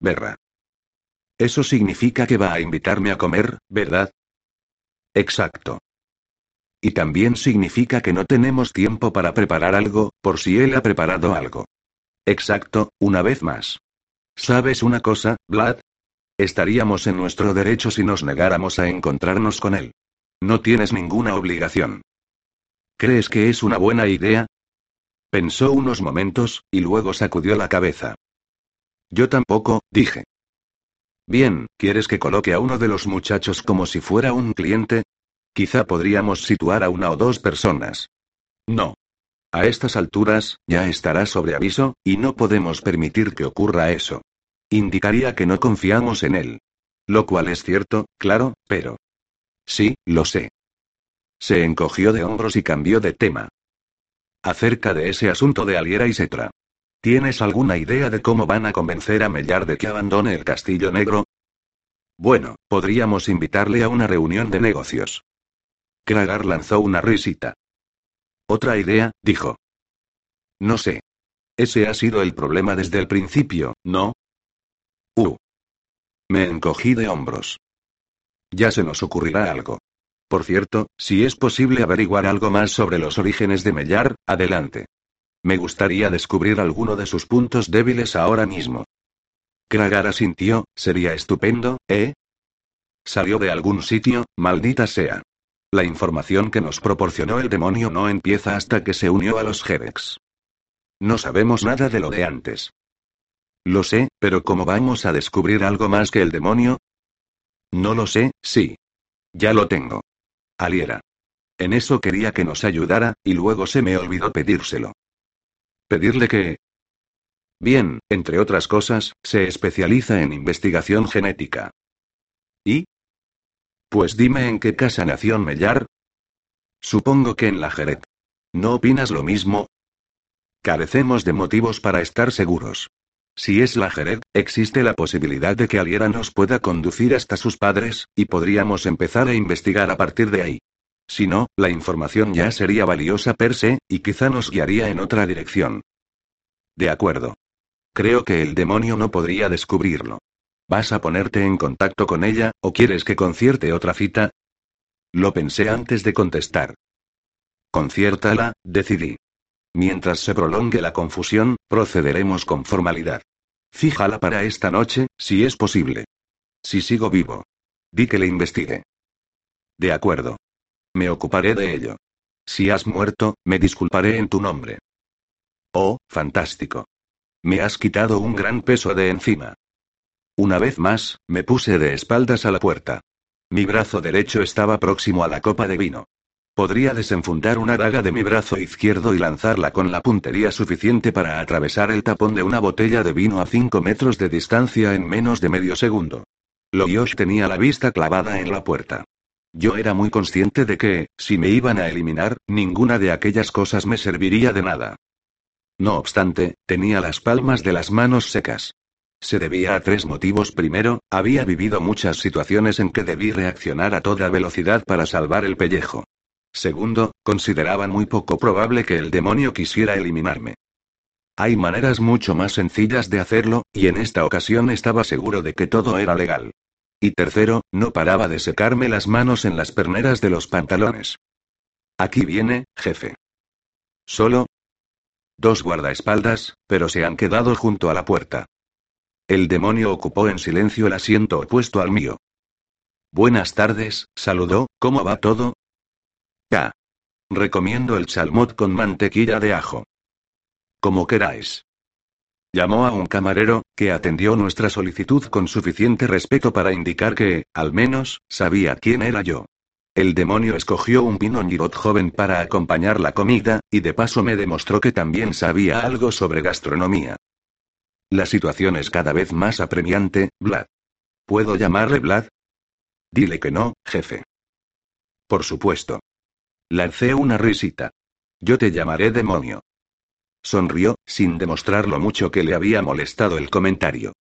A: Berra. Eso significa que va a invitarme a comer, ¿verdad? Exacto. Y también significa que no tenemos tiempo para preparar algo, por si él ha preparado algo. Exacto, una vez más. ¿Sabes una cosa, Vlad? Estaríamos en nuestro derecho si nos negáramos a encontrarnos con él. No tienes ninguna obligación. ¿Crees que es una buena idea? Pensó unos momentos, y luego sacudió la cabeza. Yo tampoco, dije. Bien, ¿quieres que coloque a uno de los muchachos como si fuera un cliente? Quizá podríamos situar a una o dos personas. No. A estas alturas, ya estará sobre aviso, y no podemos permitir que ocurra eso. Indicaría que no confiamos en él. Lo cual es cierto, claro, pero... Sí, lo sé. Se encogió de hombros y cambió de tema acerca de ese asunto de Aliera y Setra. ¿Tienes alguna idea de cómo van a convencer a Mellar de que abandone el Castillo Negro? Bueno, podríamos invitarle a una reunión de negocios. Kragar lanzó una risita. Otra idea, dijo. No sé. Ese ha sido el problema desde el principio, ¿no? Uh. Me encogí de hombros. Ya se nos ocurrirá algo. Por cierto, si es posible averiguar algo más sobre los orígenes de Mellar, adelante. Me gustaría descubrir alguno de sus puntos débiles ahora mismo. Kragar asintió, sería estupendo, ¿eh? Salió de algún sitio, maldita sea. La información que nos proporcionó el demonio no empieza hasta que se unió a los Jerex. No sabemos nada de lo de antes. Lo sé, pero ¿cómo vamos a descubrir algo más que el demonio? No lo sé, sí. Ya lo tengo. Aliera. En eso quería que nos ayudara, y luego se me olvidó pedírselo. ¿Pedirle que? Bien, entre otras cosas, se especializa en investigación genética. ¿Y? Pues dime en qué casa nació Mellar. Supongo que en la Jeret. ¿No opinas lo mismo? Carecemos de motivos para estar seguros. Si es la Jerez, existe la posibilidad de que Aliera nos pueda conducir hasta sus padres, y podríamos empezar a investigar a partir de ahí. Si no, la información ya sería valiosa per se, y quizá nos guiaría en otra dirección. De acuerdo. Creo que el demonio no podría descubrirlo. ¿Vas a ponerte en contacto con ella, o quieres que concierte otra cita? Lo pensé antes de contestar. Conciértala, decidí. Mientras se prolongue la confusión, procederemos con formalidad. Fíjala para esta noche, si es posible. Si sigo vivo. Di que le investigue. De acuerdo. Me ocuparé de ello. Si has muerto, me disculparé en tu nombre. Oh, fantástico. Me has quitado un gran peso de encima. Una vez más, me puse de espaldas a la puerta. Mi brazo derecho estaba próximo a la copa de vino. Podría desenfundar una daga de mi brazo izquierdo y lanzarla con la puntería suficiente para atravesar el tapón de una botella de vino a 5 metros de distancia en menos de medio segundo. Loyosh tenía la vista clavada en la puerta. Yo era muy consciente de que, si me iban a eliminar, ninguna de aquellas cosas me serviría de nada. No obstante, tenía las palmas de las manos secas. Se debía a tres motivos. Primero, había vivido muchas situaciones en que debí reaccionar a toda velocidad para salvar el pellejo. Segundo, consideraban muy poco probable que el demonio quisiera eliminarme. Hay maneras mucho más sencillas de hacerlo, y en esta ocasión estaba seguro de que todo era legal. Y tercero, no paraba de secarme las manos en las perneras de los pantalones. Aquí viene, jefe. Solo. Dos guardaespaldas, pero se han quedado junto a la puerta. El demonio ocupó en silencio el asiento opuesto al mío. Buenas tardes, saludó, ¿cómo va todo? K. Recomiendo el chalmot con mantequilla de ajo. Como queráis. Llamó a un camarero, que atendió nuestra solicitud con suficiente respeto para indicar que, al menos, sabía quién era yo. El demonio escogió un Girot joven para acompañar la comida, y de paso me demostró que también sabía algo sobre gastronomía. La situación es cada vez más apremiante, Vlad. ¿Puedo llamarle Vlad? Dile que no, jefe. Por supuesto. Lancé una risita. Yo te llamaré demonio. Sonrió, sin demostrar lo mucho que le había molestado el comentario.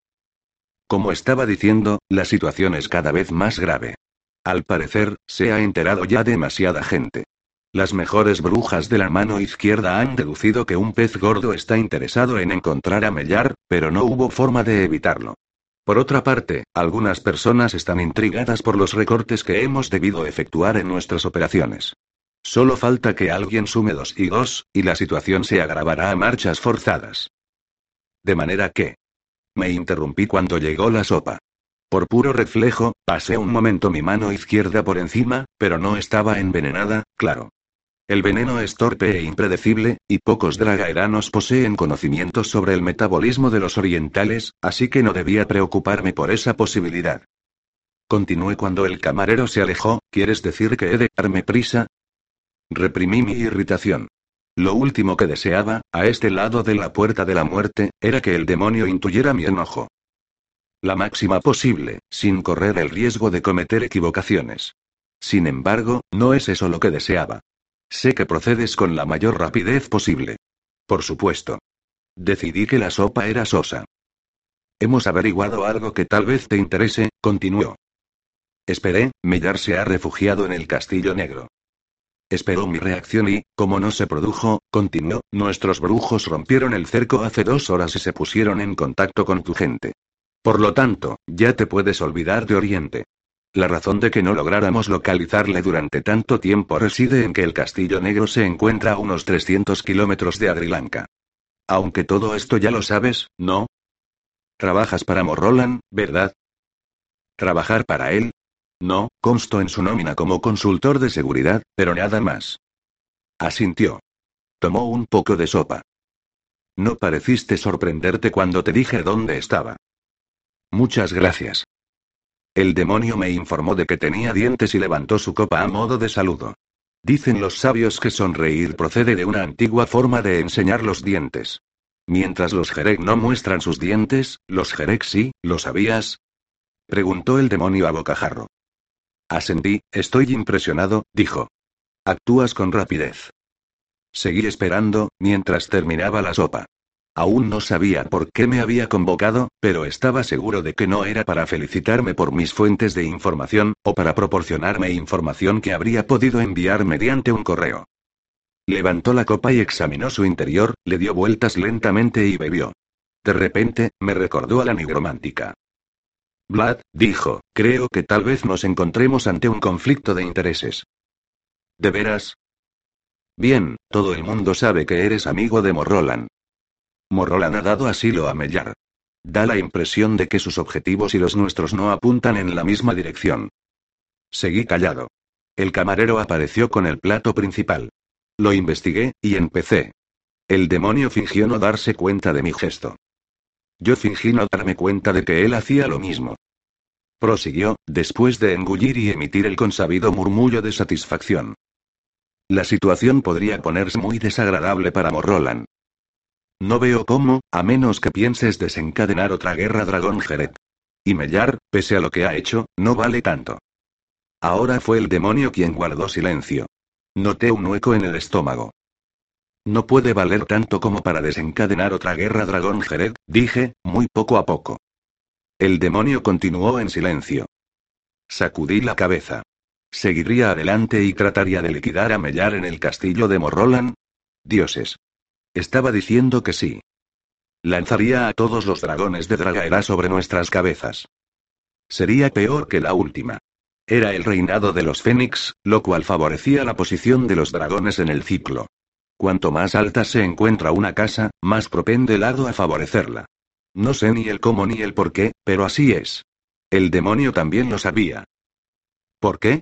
A: Como estaba diciendo, la situación es cada vez más grave. Al parecer, se ha enterado ya demasiada gente. Las mejores brujas de la mano izquierda han deducido que un pez gordo está interesado en encontrar a Mellar, pero no hubo forma de evitarlo. Por otra parte, algunas personas están intrigadas por los recortes que hemos debido efectuar en nuestras operaciones. Solo falta que alguien sume dos y dos, y la situación se agravará a marchas forzadas. De manera que... Me interrumpí cuando llegó la sopa. Por puro reflejo, pasé un momento mi mano izquierda por encima, pero no estaba envenenada, claro. El veneno es torpe e impredecible, y pocos dragaeranos poseen conocimientos sobre el metabolismo de los orientales, así que no debía preocuparme por esa posibilidad. Continué cuando el camarero se alejó, ¿quieres decir que he de darme prisa? Reprimí mi irritación. Lo último que deseaba, a este lado de la puerta de la muerte, era que el demonio intuyera mi enojo. La máxima posible, sin correr el riesgo de cometer equivocaciones. Sin embargo, no es eso lo que deseaba. Sé que procedes con la mayor rapidez posible. Por supuesto. Decidí que la sopa era sosa. Hemos averiguado algo que tal vez te interese, continuó. Esperé, Millar se ha refugiado en el Castillo Negro. Esperó mi reacción y, como no se produjo, continuó, nuestros brujos rompieron el cerco hace dos horas y se pusieron en contacto con tu gente. Por lo tanto, ya te puedes olvidar de Oriente. La razón de que no lográramos localizarle durante tanto tiempo reside en que el Castillo Negro se encuentra a unos 300 kilómetros de Adrilanka. Aunque todo esto ya lo sabes, ¿no? Trabajas para Morrolan, ¿verdad? ¿Trabajar para él? No, consto en su nómina como consultor de seguridad, pero nada más. Asintió. Tomó un poco de sopa. No pareciste sorprenderte cuando te dije dónde estaba. Muchas gracias. El demonio me informó de que tenía dientes y levantó su copa a modo de saludo. Dicen los sabios que sonreír procede de una antigua forma de enseñar los dientes. Mientras los Jerek no muestran sus dientes, los Jerek sí, ¿lo sabías? Preguntó el demonio a bocajarro. Asentí, estoy impresionado, dijo. Actúas con rapidez. Seguí esperando, mientras terminaba la sopa. Aún no sabía por qué me había convocado, pero estaba seguro de que no era para felicitarme por mis fuentes de información, o para proporcionarme información que habría podido enviar mediante un correo. Levantó la copa y examinó su interior, le dio vueltas lentamente y bebió. De repente, me recordó a la nigromántica. Vlad, dijo, creo que tal vez nos encontremos ante un conflicto de intereses. ¿De veras? Bien, todo el mundo sabe que eres amigo de Morrolan. Morrolan ha dado asilo a Mellar. Da la impresión de que sus objetivos y los nuestros no apuntan en la misma dirección. Seguí callado. El camarero apareció con el plato principal. Lo investigué, y empecé. El demonio fingió no darse cuenta de mi gesto. Yo fingí no darme cuenta de que él hacía lo mismo. Prosiguió, después de engullir y emitir el consabido murmullo de satisfacción. La situación podría ponerse muy desagradable para Morrolan. No veo cómo, a menos que pienses desencadenar otra guerra dragón Jeret. Y Mellar, pese a lo que ha hecho, no vale tanto. Ahora fue el demonio quien guardó silencio. Noté un hueco en el estómago. No puede valer tanto como para desencadenar otra guerra dragón Jered, dije, muy poco a poco. El demonio continuó en silencio. Sacudí la cabeza. ¿Seguiría adelante y trataría de liquidar a Mellar en el castillo de Morrolan? Dioses. Estaba diciendo que sí. Lanzaría a todos los dragones de Dragaera sobre nuestras cabezas. Sería peor que la última. Era el reinado de los Fénix, lo cual favorecía la posición de los dragones en el ciclo. Cuanto más alta se encuentra una casa, más propende el hado a favorecerla. No sé ni el cómo ni el por qué, pero así es. El demonio también lo sabía. ¿Por qué?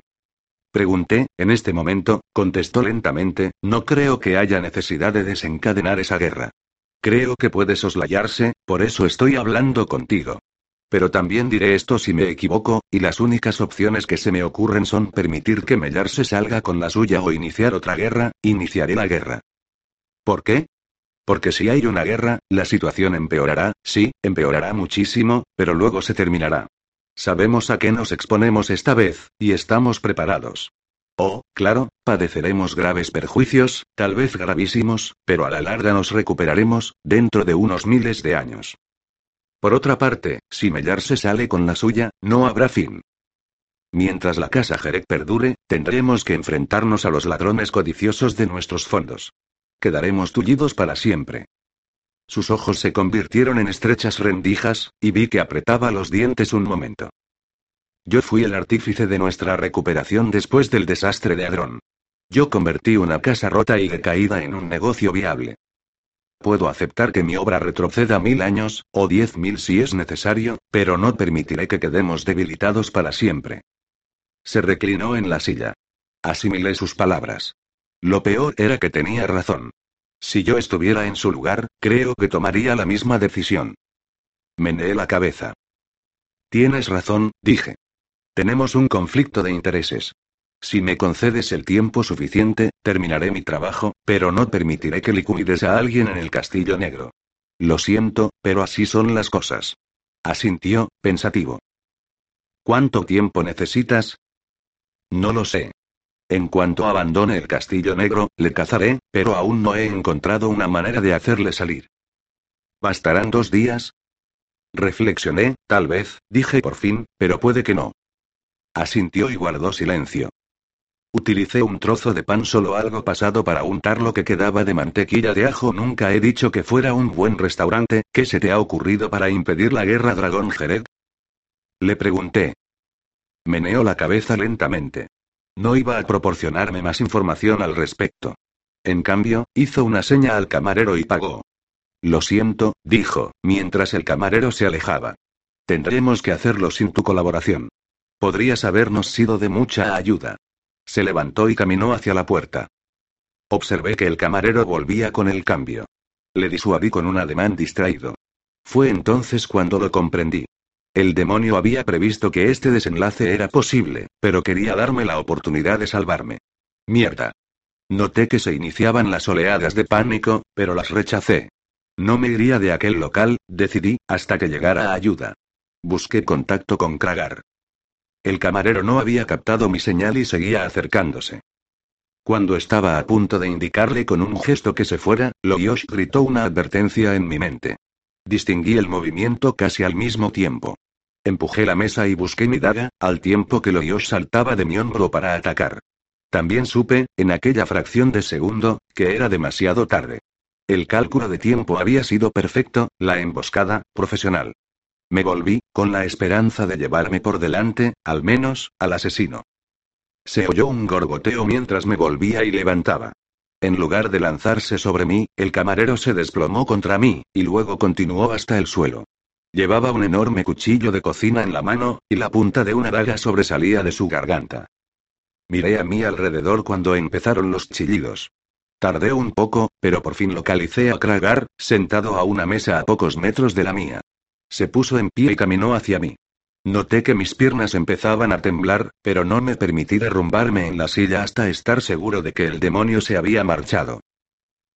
A: Pregunté, en este momento, contestó lentamente, no creo que haya necesidad de desencadenar esa guerra. Creo que puede soslayarse, por eso estoy hablando contigo. Pero también diré esto si me equivoco, y las únicas opciones que se me ocurren son permitir que Mellar se salga con la suya o iniciar otra guerra, iniciaré la guerra. ¿Por qué? Porque si hay una guerra, la situación empeorará, sí, empeorará muchísimo, pero luego se terminará. Sabemos a qué nos exponemos esta vez, y estamos preparados. Oh, claro, padeceremos graves perjuicios, tal vez gravísimos, pero a la larga nos recuperaremos, dentro de unos miles de años. Por otra parte, si Mellar se sale con la suya, no habrá fin. Mientras la casa Jerek perdure, tendremos que enfrentarnos a los ladrones codiciosos de nuestros fondos. Quedaremos tullidos para siempre. Sus ojos se convirtieron en estrechas rendijas, y vi que apretaba los dientes un momento. Yo fui el artífice de nuestra recuperación después del desastre de Adrón. Yo convertí una casa rota y decaída en un negocio viable. Puedo aceptar que mi obra retroceda mil años, o diez mil si es necesario, pero no permitiré que quedemos debilitados para siempre. Se reclinó en la silla. Asimilé sus palabras. Lo peor era que tenía razón. Si yo estuviera en su lugar, creo que tomaría la misma decisión. Meneé la cabeza. Tienes razón, dije. Tenemos un conflicto de intereses. Si me concedes el tiempo suficiente, terminaré mi trabajo, pero no permitiré que liquides a alguien en el Castillo Negro. Lo siento, pero así son las cosas. Asintió, pensativo. ¿Cuánto tiempo necesitas? No lo sé. En cuanto abandone el Castillo Negro, le cazaré, pero aún no he encontrado una manera de hacerle salir. ¿Bastarán dos días? Reflexioné, tal vez, dije por fin, pero puede que no. Asintió y guardó silencio. Utilicé un trozo de pan solo algo pasado para untar lo que quedaba de mantequilla de ajo. Nunca he dicho que fuera un buen restaurante. ¿Qué se te ha ocurrido para impedir la guerra dragón Jered? Le pregunté. Meneó la cabeza lentamente. No iba a proporcionarme más información al respecto. En cambio, hizo una seña al camarero y pagó. Lo siento, dijo, mientras el camarero se alejaba. Tendremos que hacerlo sin tu colaboración. Podrías habernos sido de mucha ayuda. Se levantó y caminó hacia la puerta. Observé que el camarero volvía con el cambio. Le disuadí con un ademán distraído. Fue entonces cuando lo comprendí. El demonio había previsto que este desenlace era posible, pero quería darme la oportunidad de salvarme. Mierda. Noté que se iniciaban las oleadas de pánico, pero las rechacé. No me iría de aquel local, decidí, hasta que llegara ayuda. Busqué contacto con Kragar. El camarero no había captado mi señal y seguía acercándose. Cuando estaba a punto de indicarle con un gesto que se fuera, Loyosh gritó una advertencia en mi mente. Distinguí el movimiento casi al mismo tiempo. Empujé la mesa y busqué mi daga, al tiempo que Loyosh saltaba de mi hombro para atacar. También supe, en aquella fracción de segundo, que era demasiado tarde. El cálculo de tiempo había sido perfecto, la emboscada, profesional. Me volví, con la esperanza de llevarme por delante, al menos, al asesino. Se oyó un gorgoteo mientras me volvía y levantaba. En lugar de lanzarse sobre mí, el camarero se desplomó contra mí, y luego continuó hasta el suelo. Llevaba un enorme cuchillo de cocina en la mano, y la punta de una daga sobresalía de su garganta. Miré a mi alrededor cuando empezaron los chillidos. Tardé un poco, pero por fin localicé a Kragar, sentado a una mesa a pocos metros de la mía. Se puso en pie y caminó hacia mí. Noté que mis piernas empezaban a temblar, pero no me permití derrumbarme en la silla hasta estar seguro de que el demonio se había marchado.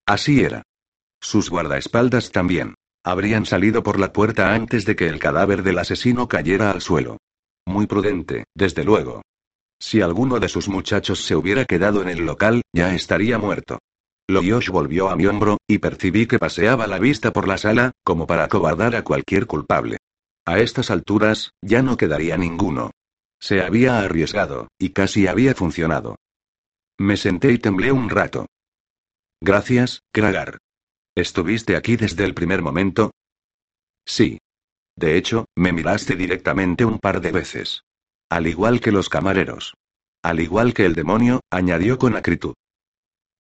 A: Así era. Sus guardaespaldas también. Habrían salido por la puerta antes de que el cadáver del asesino cayera al suelo. Muy prudente, desde luego. Si alguno de sus muchachos se hubiera quedado en el local, ya estaría muerto. Loyosh volvió a mi hombro, y percibí que paseaba la vista por la sala, como para acobardar a cualquier culpable. A estas alturas, ya no quedaría ninguno. Se había arriesgado, y casi había funcionado. Me senté y temblé un rato. Gracias, Kragar. ¿Estuviste aquí desde el primer momento? Sí. De hecho, me miraste directamente un par de veces. Al igual que los camareros. Al igual que el demonio, añadió con acritud.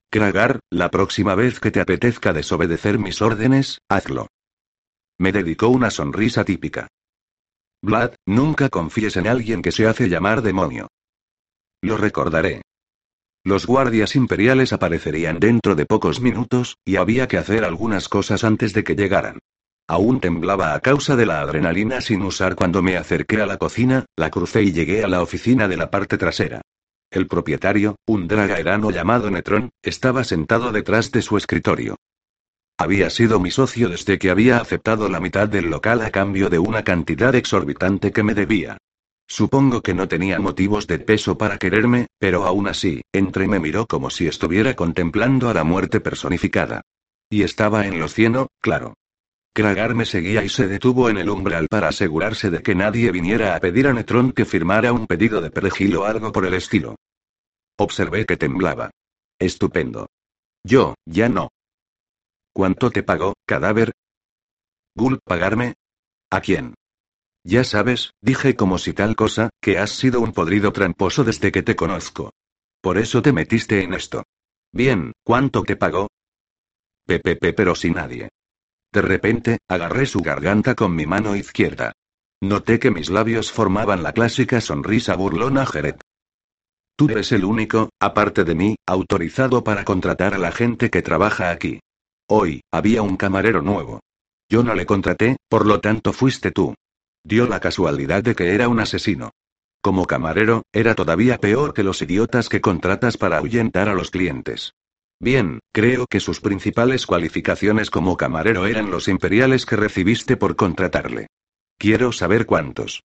A: Kragar, la próxima vez que te apetezca desobedecer mis órdenes, hazlo. Me dedicó una sonrisa típica. Vlad, nunca confíes en alguien que se hace llamar demonio. Lo recordaré. Los guardias imperiales aparecerían dentro de pocos minutos, y había que hacer algunas cosas antes de que llegaran. Aún temblaba a causa de la adrenalina sin usar cuando me acerqué a la cocina, la crucé y llegué a la oficina de la parte trasera. El propietario, un dragaerano llamado Netron, estaba sentado detrás de su escritorio. Había sido mi socio desde que había aceptado la mitad del local a cambio de una cantidad exorbitante que me debía. Supongo que no tenía motivos de peso para quererme, pero aún así, entre me miró como si estuviera contemplando a la muerte personificada. Y estaba en lo cieno, claro. Kragar me seguía y se detuvo en el umbral para asegurarse de que nadie viniera a pedir a Netron que firmara un pedido de perejil o algo por el estilo. Observé que temblaba. Estupendo. Yo, ya no. ¿Cuánto te pagó, cadáver? Gul, ¿pagarme? ¿A quién? Ya sabes, dije como si tal cosa, que has sido un podrido tramposo desde que te conozco. Por eso te metiste en esto. Bien, ¿cuánto te pagó? Pepepe, pero sin nadie. De repente, agarré su garganta con mi mano izquierda. Noté que mis labios formaban la clásica sonrisa burlona Jeret. Tú eres el único, aparte de mí, autorizado para contratar a la gente que trabaja aquí. Hoy, había un camarero nuevo. Yo no le contraté, por lo tanto fuiste tú. Dio la casualidad de que era un asesino. Como camarero, era todavía peor que los idiotas que contratas para ahuyentar a los clientes. Bien, creo que sus principales cualificaciones como camarero eran los imperiales que recibiste por contratarle. Quiero saber cuántos.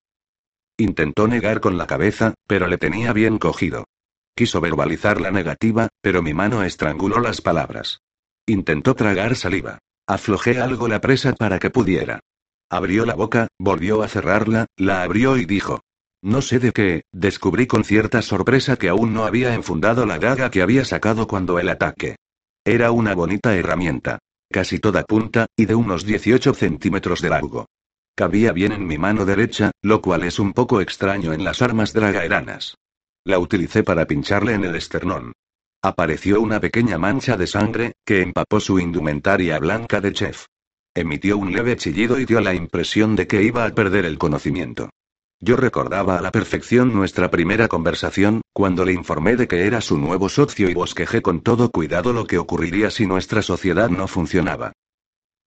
A: Intentó negar con la cabeza, pero le tenía bien cogido. Quiso verbalizar la negativa, pero mi mano estranguló las palabras. Intentó tragar saliva. Aflojé algo la presa para que pudiera. Abrió la boca, volvió a cerrarla, la abrió y dijo. No sé de qué, descubrí con cierta sorpresa que aún no había enfundado la daga que había sacado cuando el ataque. Era una bonita herramienta. Casi toda punta, y de unos 18 centímetros de largo. Cabía bien en mi mano derecha, lo cual es un poco extraño en las armas dragaeranas. La utilicé para pincharle en el esternón. Apareció una pequeña mancha de sangre, que empapó su indumentaria blanca de chef. Emitió un leve chillido y dio la impresión de que iba a perder el conocimiento. Yo recordaba a la perfección nuestra primera conversación, cuando le informé de que era su nuevo socio y bosquejé con todo cuidado lo que ocurriría si nuestra sociedad no funcionaba.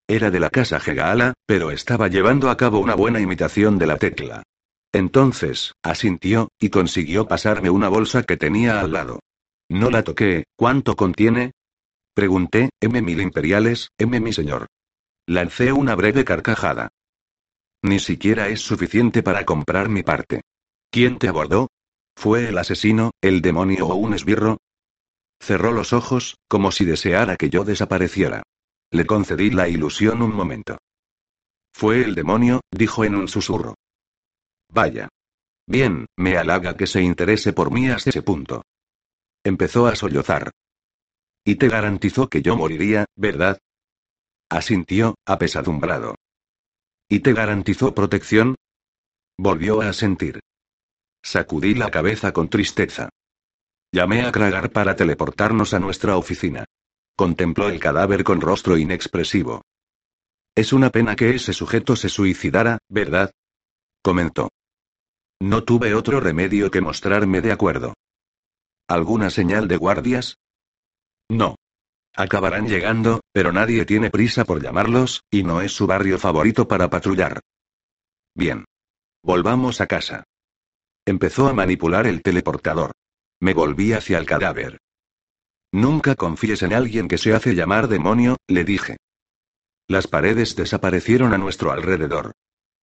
A: Era de la casa Gegaala, pero estaba llevando a cabo una buena imitación de la tecla. Entonces, asintió, y consiguió pasarme una bolsa que tenía al lado. No la toqué, ¿cuánto contiene? Pregunté, M mil imperiales, M mi señor. Lancé una breve carcajada. Ni siquiera es suficiente para comprar mi parte. ¿Quién te abordó? ¿Fue el asesino, el demonio o un esbirro? Cerró los ojos, como si deseara que yo desapareciera. Le concedí la ilusión un momento. Fue el demonio, dijo en un susurro. Vaya. Bien, me halaga que se interese por mí hasta ese punto. Empezó a sollozar. Y te garantizó que yo moriría, ¿verdad? Asintió, apesadumbrado. ¿Y te garantizó protección? Volvió a asentir. Sacudí la cabeza con tristeza. Llamé a Kragar para teleportarnos a nuestra oficina. Contempló el cadáver con rostro inexpresivo. Es una pena que ese sujeto se suicidara, ¿verdad? comentó. No tuve otro remedio que mostrarme de acuerdo. ¿Alguna señal de guardias? No. Acabarán llegando, pero nadie tiene prisa por llamarlos, y no es su barrio favorito para patrullar. Bien. Volvamos a casa. Empezó a manipular el teleportador. Me volví hacia el cadáver. Nunca confíes en alguien que se hace llamar demonio, le dije. Las paredes desaparecieron a nuestro alrededor.